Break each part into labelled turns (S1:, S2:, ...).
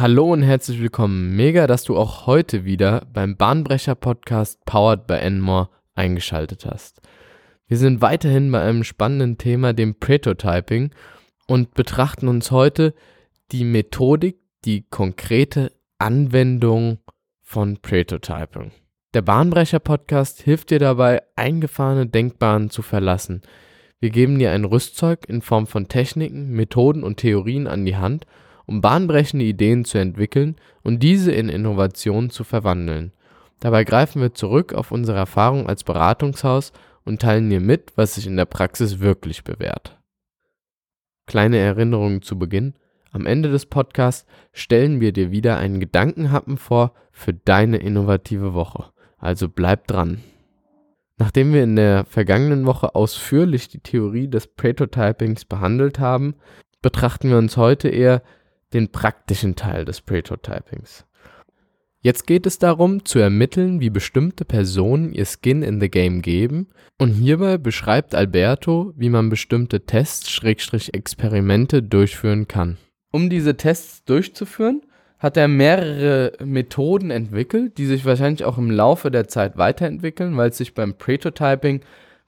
S1: Hallo und herzlich willkommen. Mega, dass du auch heute wieder beim Bahnbrecher Podcast Powered by Enmore eingeschaltet hast. Wir sind weiterhin bei einem spannenden Thema, dem Prototyping, und betrachten uns heute die Methodik, die konkrete Anwendung von Prototyping. Der Bahnbrecher Podcast hilft dir dabei, eingefahrene Denkbahnen zu verlassen. Wir geben dir ein Rüstzeug in Form von Techniken, Methoden und Theorien an die Hand, um bahnbrechende Ideen zu entwickeln und diese in Innovationen zu verwandeln. Dabei greifen wir zurück auf unsere Erfahrung als Beratungshaus und teilen dir mit, was sich in der Praxis wirklich bewährt. Kleine Erinnerungen zu Beginn. Am Ende des Podcasts stellen wir dir wieder einen Gedankenhappen vor für deine innovative Woche. Also bleib dran. Nachdem wir in der vergangenen Woche ausführlich die Theorie des Prototypings behandelt haben, betrachten wir uns heute eher den praktischen Teil des Prototypings. Jetzt geht es darum, zu ermitteln, wie bestimmte Personen ihr Skin in the Game geben und hierbei beschreibt Alberto, wie man bestimmte Tests-Experimente durchführen kann. Um diese Tests durchzuführen, hat er mehrere Methoden entwickelt, die sich wahrscheinlich auch im Laufe der Zeit weiterentwickeln, weil es sich beim Prototyping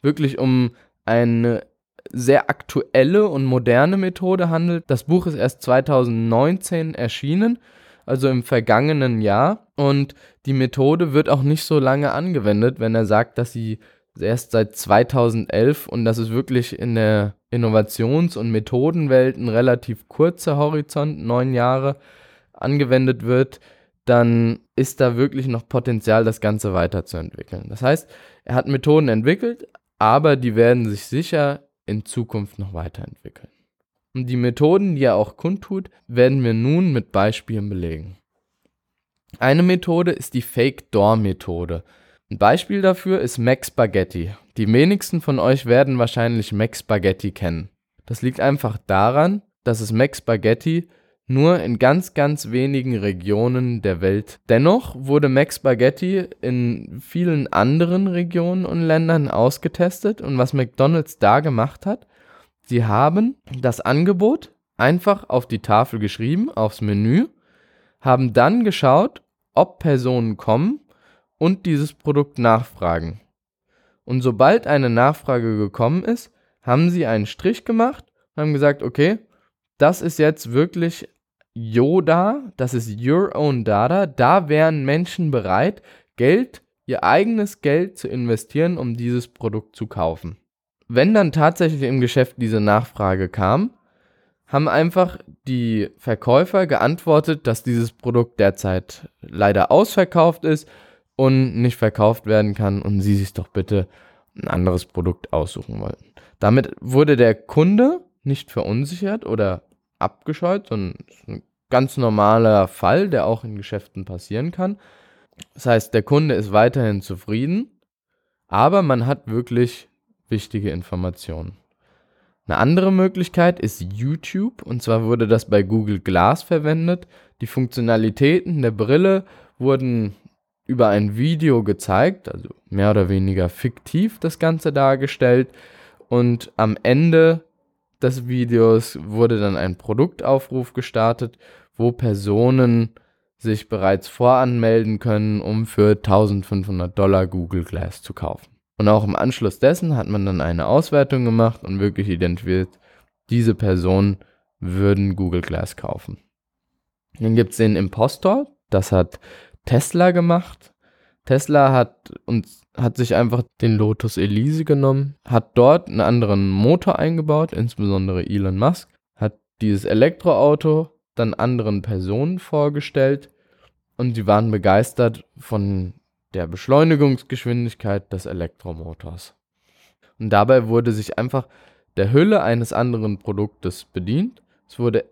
S1: wirklich um eine sehr aktuelle und moderne Methode handelt. Das Buch ist erst 2019 erschienen, also im vergangenen Jahr. Und die Methode wird auch nicht so lange angewendet, wenn er sagt, dass sie erst seit 2011 und das ist wirklich in der Innovations- und Methodenwelt ein relativ kurzer Horizont, neun Jahre, angewendet wird, dann ist da wirklich noch Potenzial, das Ganze weiterzuentwickeln. Das heißt, er hat Methoden entwickelt, aber die werden sich sicher in Zukunft noch weiterentwickeln. Und die Methoden, die er auch kundtut, werden wir nun mit Beispielen belegen. Eine Methode ist die Fake-Door-Methode. Ein Beispiel dafür ist Max Spaghetti. Die wenigsten von euch werden wahrscheinlich Max Spaghetti kennen. Das liegt einfach daran, dass es Max Spaghetti nur in ganz, ganz wenigen Regionen der Welt. Dennoch wurde Max Spaghetti in vielen anderen Regionen und Ländern ausgetestet und was McDonald's da gemacht hat, sie haben das Angebot einfach auf die Tafel geschrieben, aufs Menü, haben dann geschaut, ob Personen kommen und dieses Produkt nachfragen. Und sobald eine Nachfrage gekommen ist, haben sie einen Strich gemacht und haben gesagt, okay, das ist jetzt wirklich Yoda, das ist Your Own Data, da wären Menschen bereit, Geld, ihr eigenes Geld zu investieren, um dieses Produkt zu kaufen. Wenn dann tatsächlich im Geschäft diese Nachfrage kam, haben einfach die Verkäufer geantwortet, dass dieses Produkt derzeit leider ausverkauft ist und nicht verkauft werden kann und sie sich doch bitte ein anderes Produkt aussuchen wollten. Damit wurde der Kunde nicht verunsichert oder abgescheut, sondern ein ganz normaler Fall, der auch in Geschäften passieren kann. Das heißt, der Kunde ist weiterhin zufrieden, aber man hat wirklich wichtige Informationen. Eine andere Möglichkeit ist YouTube und zwar wurde das bei Google Glass verwendet. Die Funktionalitäten der Brille wurden über ein Video gezeigt, also mehr oder weniger fiktiv das Ganze dargestellt und am Ende des Videos wurde dann ein Produktaufruf gestartet, wo Personen sich bereits voranmelden können, um für 1500 Dollar Google Glass zu kaufen. Und auch im Anschluss dessen hat man dann eine Auswertung gemacht und wirklich identifiziert, diese Personen würden Google Glass kaufen. Dann gibt es den Impostor, das hat Tesla gemacht. Tesla hat uns hat sich einfach den Lotus Elise genommen, hat dort einen anderen Motor eingebaut, insbesondere Elon Musk, hat dieses Elektroauto dann anderen Personen vorgestellt und sie waren begeistert von der Beschleunigungsgeschwindigkeit des Elektromotors. Und dabei wurde sich einfach der Hülle eines anderen Produktes bedient. Es wurde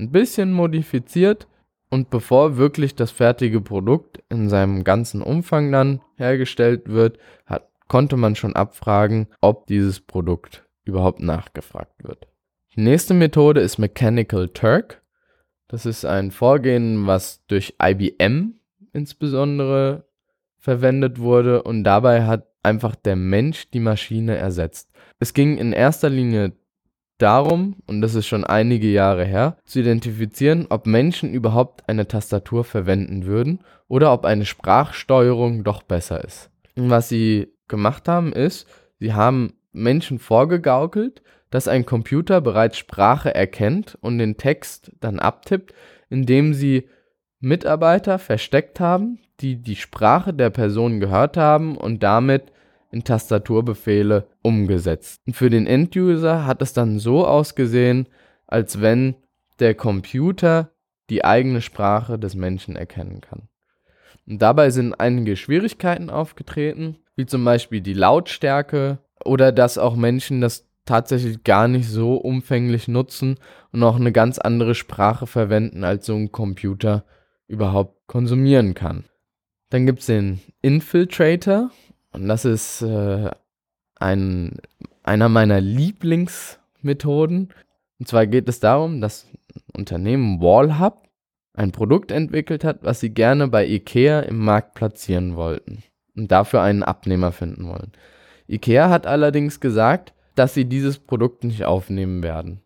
S1: ein bisschen modifiziert und bevor wirklich das fertige Produkt in seinem ganzen Umfang dann hergestellt wird, hat, konnte man schon abfragen, ob dieses Produkt überhaupt nachgefragt wird. Die nächste Methode ist Mechanical Turk. Das ist ein Vorgehen, was durch IBM insbesondere verwendet wurde und dabei hat einfach der Mensch die Maschine ersetzt. Es ging in erster Linie darum, und das ist schon einige Jahre her, zu identifizieren, ob Menschen überhaupt eine Tastatur verwenden würden oder ob eine Sprachsteuerung doch besser ist. Und was sie gemacht haben, ist, sie haben Menschen vorgegaukelt, dass ein Computer bereits Sprache erkennt und den Text dann abtippt, indem sie Mitarbeiter versteckt haben, die die Sprache der Person gehört haben und damit in Tastaturbefehle umgesetzt. Und für den Enduser hat es dann so ausgesehen, als wenn der Computer die eigene Sprache des Menschen erkennen kann. Und dabei sind einige Schwierigkeiten aufgetreten, wie zum Beispiel die Lautstärke oder dass auch Menschen das tatsächlich gar nicht so umfänglich nutzen und auch eine ganz andere Sprache verwenden, als so ein Computer überhaupt konsumieren kann. Dann gibt es den Infiltrator und das ist äh, ein, einer meiner Lieblingsmethoden. Und zwar geht es darum, dass Unternehmen Wallhub ein Produkt entwickelt hat, was sie gerne bei IKEA im Markt platzieren wollten und dafür einen Abnehmer finden wollen. IKEA hat allerdings gesagt, dass sie dieses Produkt nicht aufnehmen werden.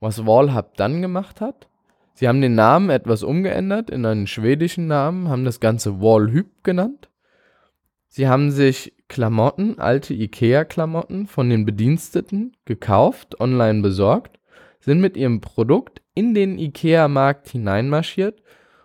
S1: Was Wallhub dann gemacht hat, sie haben den Namen etwas umgeändert in einen schwedischen Namen, haben das Ganze Wallhub genannt. Sie haben sich Klamotten, alte IKEA-Klamotten von den Bediensteten gekauft, online besorgt, sind mit ihrem Produkt in den IKEA-Markt hineinmarschiert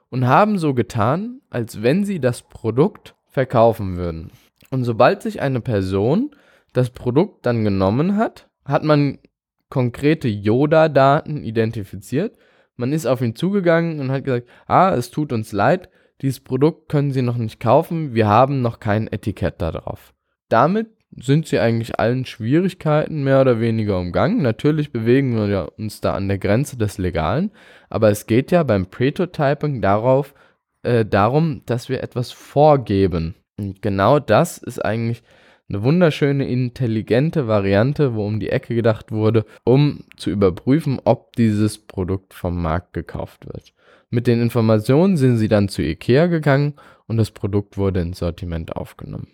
S1: und haben so getan, als wenn sie das Produkt verkaufen würden. Und sobald sich eine Person das Produkt dann genommen hat, hat man konkrete Yoda-Daten identifiziert. Man ist auf ihn zugegangen und hat gesagt, ah, es tut uns leid, dieses Produkt können Sie noch nicht kaufen, wir haben noch kein Etikett darauf. Damit sind sie eigentlich allen Schwierigkeiten mehr oder weniger umgangen. Natürlich bewegen wir uns da an der Grenze des Legalen, aber es geht ja beim Prototyping darauf, äh, darum, dass wir etwas vorgeben. Und genau das ist eigentlich eine wunderschöne, intelligente Variante, wo um die Ecke gedacht wurde, um zu überprüfen, ob dieses Produkt vom Markt gekauft wird. Mit den Informationen sind sie dann zu IKEA gegangen und das Produkt wurde ins Sortiment aufgenommen.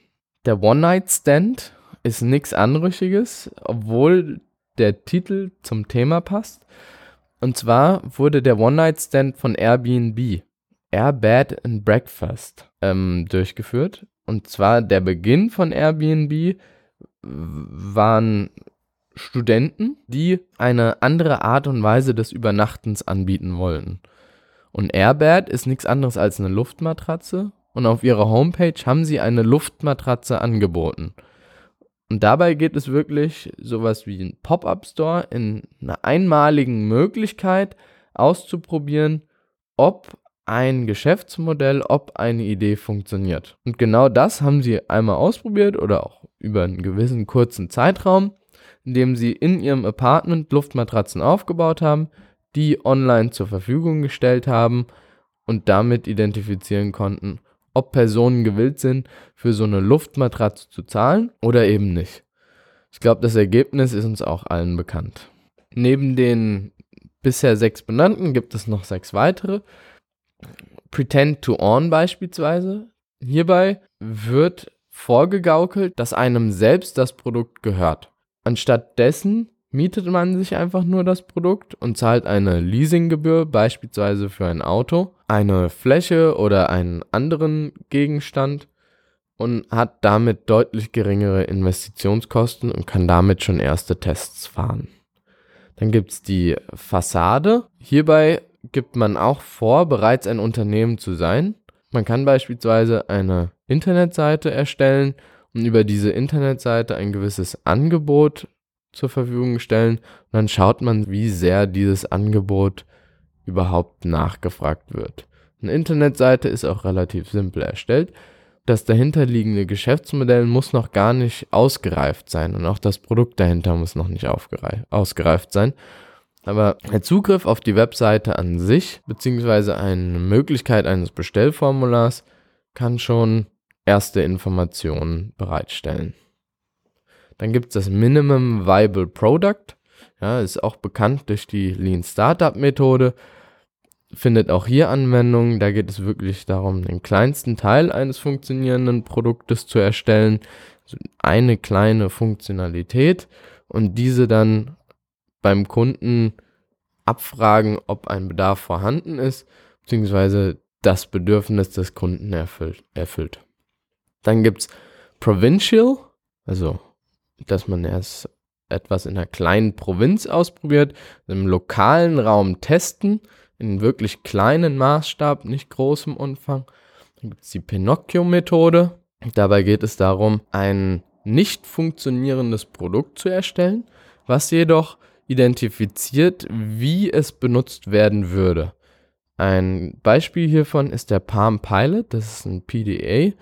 S1: Der One-Night-Stand ist nichts Anrüchiges, obwohl der Titel zum Thema passt. Und zwar wurde der One-Night-Stand von Airbnb, Air Bed and Breakfast, ähm, durchgeführt. Und zwar der Beginn von Airbnb waren Studenten, die eine andere Art und Weise des Übernachtens anbieten wollten. Und Airbed ist nichts anderes als eine Luftmatratze und auf ihrer Homepage haben sie eine Luftmatratze angeboten. Und dabei geht es wirklich sowas wie ein Pop-up-Store in einer einmaligen Möglichkeit auszuprobieren, ob ein Geschäftsmodell, ob eine Idee funktioniert. Und genau das haben sie einmal ausprobiert oder auch über einen gewissen kurzen Zeitraum, indem sie in ihrem Apartment Luftmatratzen aufgebaut haben, die online zur Verfügung gestellt haben und damit identifizieren konnten, ob Personen gewillt sind, für so eine Luftmatratze zu zahlen oder eben nicht. Ich glaube, das Ergebnis ist uns auch allen bekannt. Neben den bisher sechs benannten gibt es noch sechs weitere. Pretend to Own beispielsweise. Hierbei wird vorgegaukelt, dass einem selbst das Produkt gehört. Anstatt dessen mietet man sich einfach nur das Produkt und zahlt eine Leasinggebühr, beispielsweise für ein Auto, eine Fläche oder einen anderen Gegenstand und hat damit deutlich geringere Investitionskosten und kann damit schon erste Tests fahren. Dann gibt es die Fassade. Hierbei gibt man auch vor, bereits ein Unternehmen zu sein. Man kann beispielsweise eine Internetseite erstellen und über diese Internetseite ein gewisses Angebot zur Verfügung stellen und dann schaut man, wie sehr dieses Angebot überhaupt nachgefragt wird. Eine Internetseite ist auch relativ simpel erstellt. Das dahinterliegende Geschäftsmodell muss noch gar nicht ausgereift sein und auch das Produkt dahinter muss noch nicht ausgereift sein. Aber der Zugriff auf die Webseite an sich, beziehungsweise eine Möglichkeit eines Bestellformulars, kann schon erste Informationen bereitstellen. Dann gibt es das Minimum Viable Product. Ja, ist auch bekannt durch die Lean Startup Methode. Findet auch hier Anwendung. Da geht es wirklich darum, den kleinsten Teil eines funktionierenden Produktes zu erstellen. Also eine kleine Funktionalität und diese dann beim Kunden abfragen, ob ein Bedarf vorhanden ist, beziehungsweise das Bedürfnis des Kunden erfüllt. erfüllt. Dann gibt es Provincial, also dass man erst etwas in einer kleinen Provinz ausprobiert, im lokalen Raum testen, in wirklich kleinen Maßstab, nicht großem Umfang. Dann gibt es die Pinocchio-Methode. Dabei geht es darum, ein nicht funktionierendes Produkt zu erstellen, was jedoch identifiziert, wie es benutzt werden würde. Ein Beispiel hiervon ist der Palm Pilot, das ist ein PDA,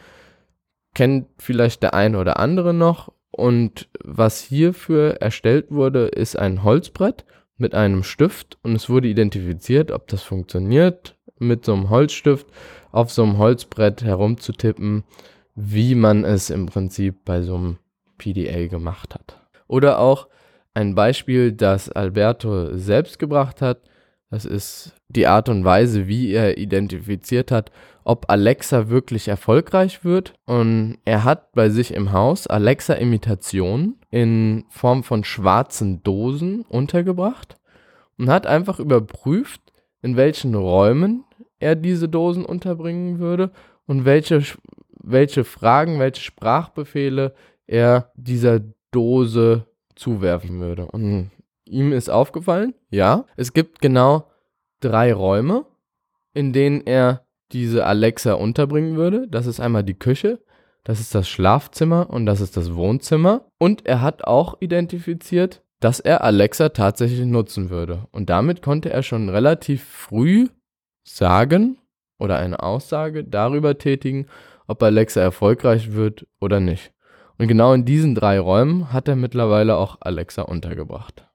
S1: kennt vielleicht der ein oder andere noch. Und was hierfür erstellt wurde, ist ein Holzbrett mit einem Stift und es wurde identifiziert, ob das funktioniert, mit so einem Holzstift auf so einem Holzbrett herumzutippen, wie man es im Prinzip bei so einem PDA gemacht hat. Oder auch ein Beispiel, das Alberto selbst gebracht hat, das ist die Art und Weise, wie er identifiziert hat, ob Alexa wirklich erfolgreich wird. Und er hat bei sich im Haus Alexa-Imitationen in Form von schwarzen Dosen untergebracht und hat einfach überprüft, in welchen Räumen er diese Dosen unterbringen würde und welche, welche Fragen, welche Sprachbefehle er dieser Dose zuwerfen würde. Und ihm ist aufgefallen, ja, es gibt genau drei Räume, in denen er diese Alexa unterbringen würde. Das ist einmal die Küche, das ist das Schlafzimmer und das ist das Wohnzimmer. Und er hat auch identifiziert, dass er Alexa tatsächlich nutzen würde. Und damit konnte er schon relativ früh sagen oder eine Aussage darüber tätigen, ob Alexa erfolgreich wird oder nicht. Und genau in diesen drei Räumen hat er mittlerweile auch Alexa untergebracht.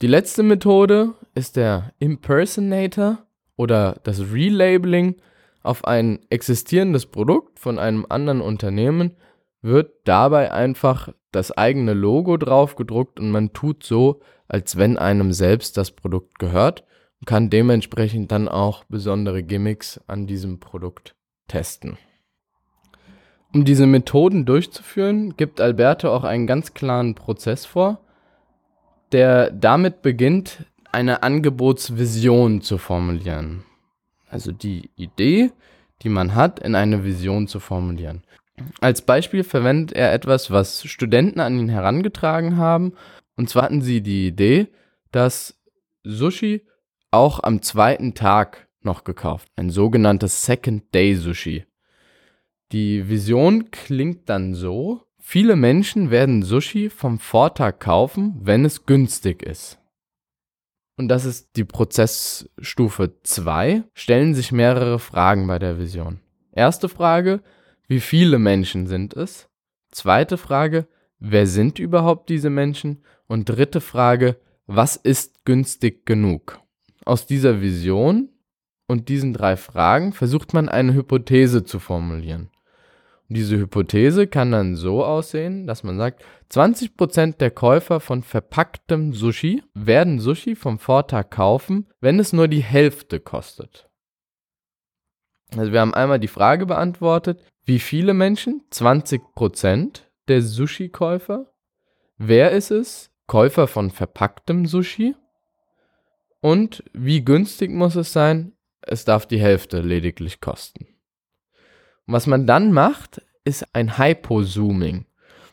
S1: Die letzte Methode ist der Impersonator oder das Relabeling auf ein existierendes Produkt von einem anderen Unternehmen wird dabei einfach das eigene Logo drauf gedruckt und man tut so, als wenn einem selbst das Produkt gehört und kann dementsprechend dann auch besondere Gimmicks an diesem Produkt testen. Um diese Methoden durchzuführen, gibt Alberto auch einen ganz klaren Prozess vor, der damit beginnt, eine Angebotsvision zu formulieren. Also die Idee, die man hat, in eine Vision zu formulieren. Als Beispiel verwendet er etwas, was Studenten an ihn herangetragen haben. Und zwar hatten sie die Idee, dass Sushi auch am zweiten Tag noch gekauft. Ein sogenanntes Second Day Sushi. Die Vision klingt dann so, viele Menschen werden Sushi vom Vortag kaufen, wenn es günstig ist. Und das ist die Prozessstufe 2, stellen sich mehrere Fragen bei der Vision. Erste Frage, wie viele Menschen sind es? Zweite Frage, wer sind überhaupt diese Menschen? Und dritte Frage, was ist günstig genug? Aus dieser Vision und diesen drei Fragen versucht man eine Hypothese zu formulieren. Diese Hypothese kann dann so aussehen, dass man sagt, 20% der Käufer von verpacktem Sushi werden Sushi vom Vortag kaufen, wenn es nur die Hälfte kostet. Also wir haben einmal die Frage beantwortet, wie viele Menschen? 20% der Sushi-Käufer. Wer ist es? Käufer von verpacktem Sushi. Und wie günstig muss es sein? Es darf die Hälfte lediglich kosten. Und was man dann macht, ist ein Hypozooming.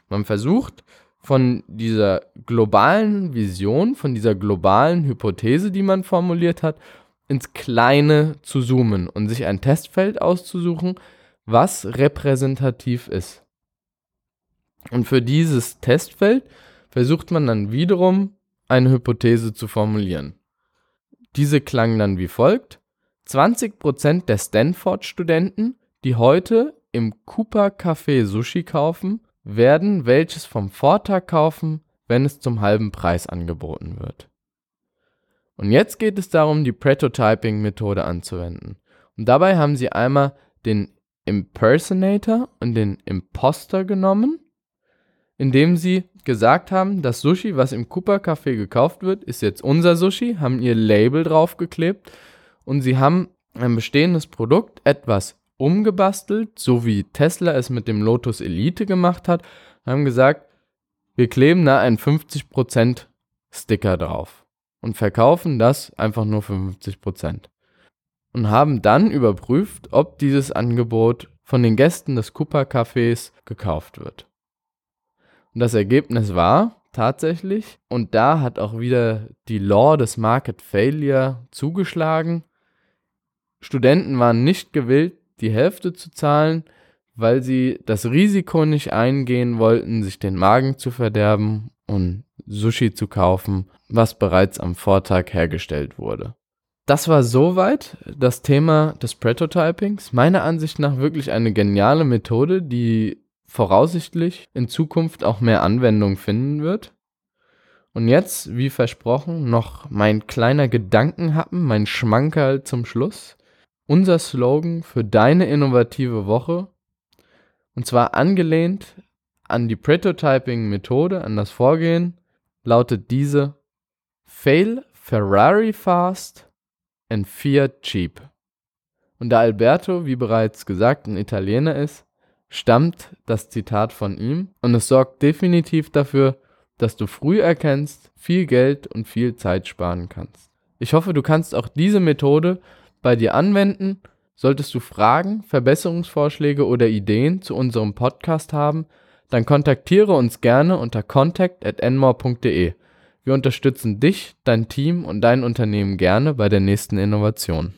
S1: Man versucht von dieser globalen Vision, von dieser globalen Hypothese, die man formuliert hat, ins Kleine zu zoomen und sich ein Testfeld auszusuchen, was repräsentativ ist. Und für dieses Testfeld versucht man dann wiederum eine Hypothese zu formulieren. Diese klang dann wie folgt. 20% der Stanford-Studenten die heute im Cooper Café Sushi kaufen, werden welches vom Vortag kaufen, wenn es zum halben Preis angeboten wird. Und jetzt geht es darum, die Prototyping-Methode anzuwenden. Und dabei haben sie einmal den Impersonator und den Imposter genommen, indem sie gesagt haben, das Sushi, was im Cooper Café gekauft wird, ist jetzt unser Sushi, haben ihr Label draufgeklebt und sie haben ein bestehendes Produkt etwas umgebastelt, so wie Tesla es mit dem Lotus Elite gemacht hat, haben gesagt, Wir kleben da einen 50% Sticker drauf und verkaufen das einfach nur für 50%. Und haben dann überprüft, ob dieses Angebot von den Gästen des Cooper Cafés gekauft wird. Und das Ergebnis war tatsächlich, und da hat auch wieder die Law des Market Failure zugeschlagen. Studenten waren nicht gewillt, die Hälfte zu zahlen, weil sie das Risiko nicht eingehen wollten, sich den Magen zu verderben und Sushi zu kaufen, was bereits am Vortag hergestellt wurde. Das war soweit das Thema des Prototypings. Meiner Ansicht nach wirklich eine geniale Methode, die voraussichtlich in Zukunft auch mehr Anwendung finden wird. Und jetzt, wie versprochen, noch mein kleiner Gedankenhappen, mein Schmankerl zum Schluss. Unser Slogan für deine innovative Woche. Und zwar angelehnt an die Prototyping-Methode, an das Vorgehen, lautet diese Fail Ferrari fast and Fiat cheap. Und da Alberto, wie bereits gesagt, ein Italiener ist, stammt das Zitat von ihm und es sorgt definitiv dafür, dass du früh erkennst, viel Geld und viel Zeit sparen kannst. Ich hoffe, du kannst auch diese Methode bei dir anwenden. Solltest du Fragen, Verbesserungsvorschläge oder Ideen zu unserem Podcast haben, dann kontaktiere uns gerne unter contact@enmore.de. Wir unterstützen dich, dein Team und dein Unternehmen gerne bei der nächsten Innovation.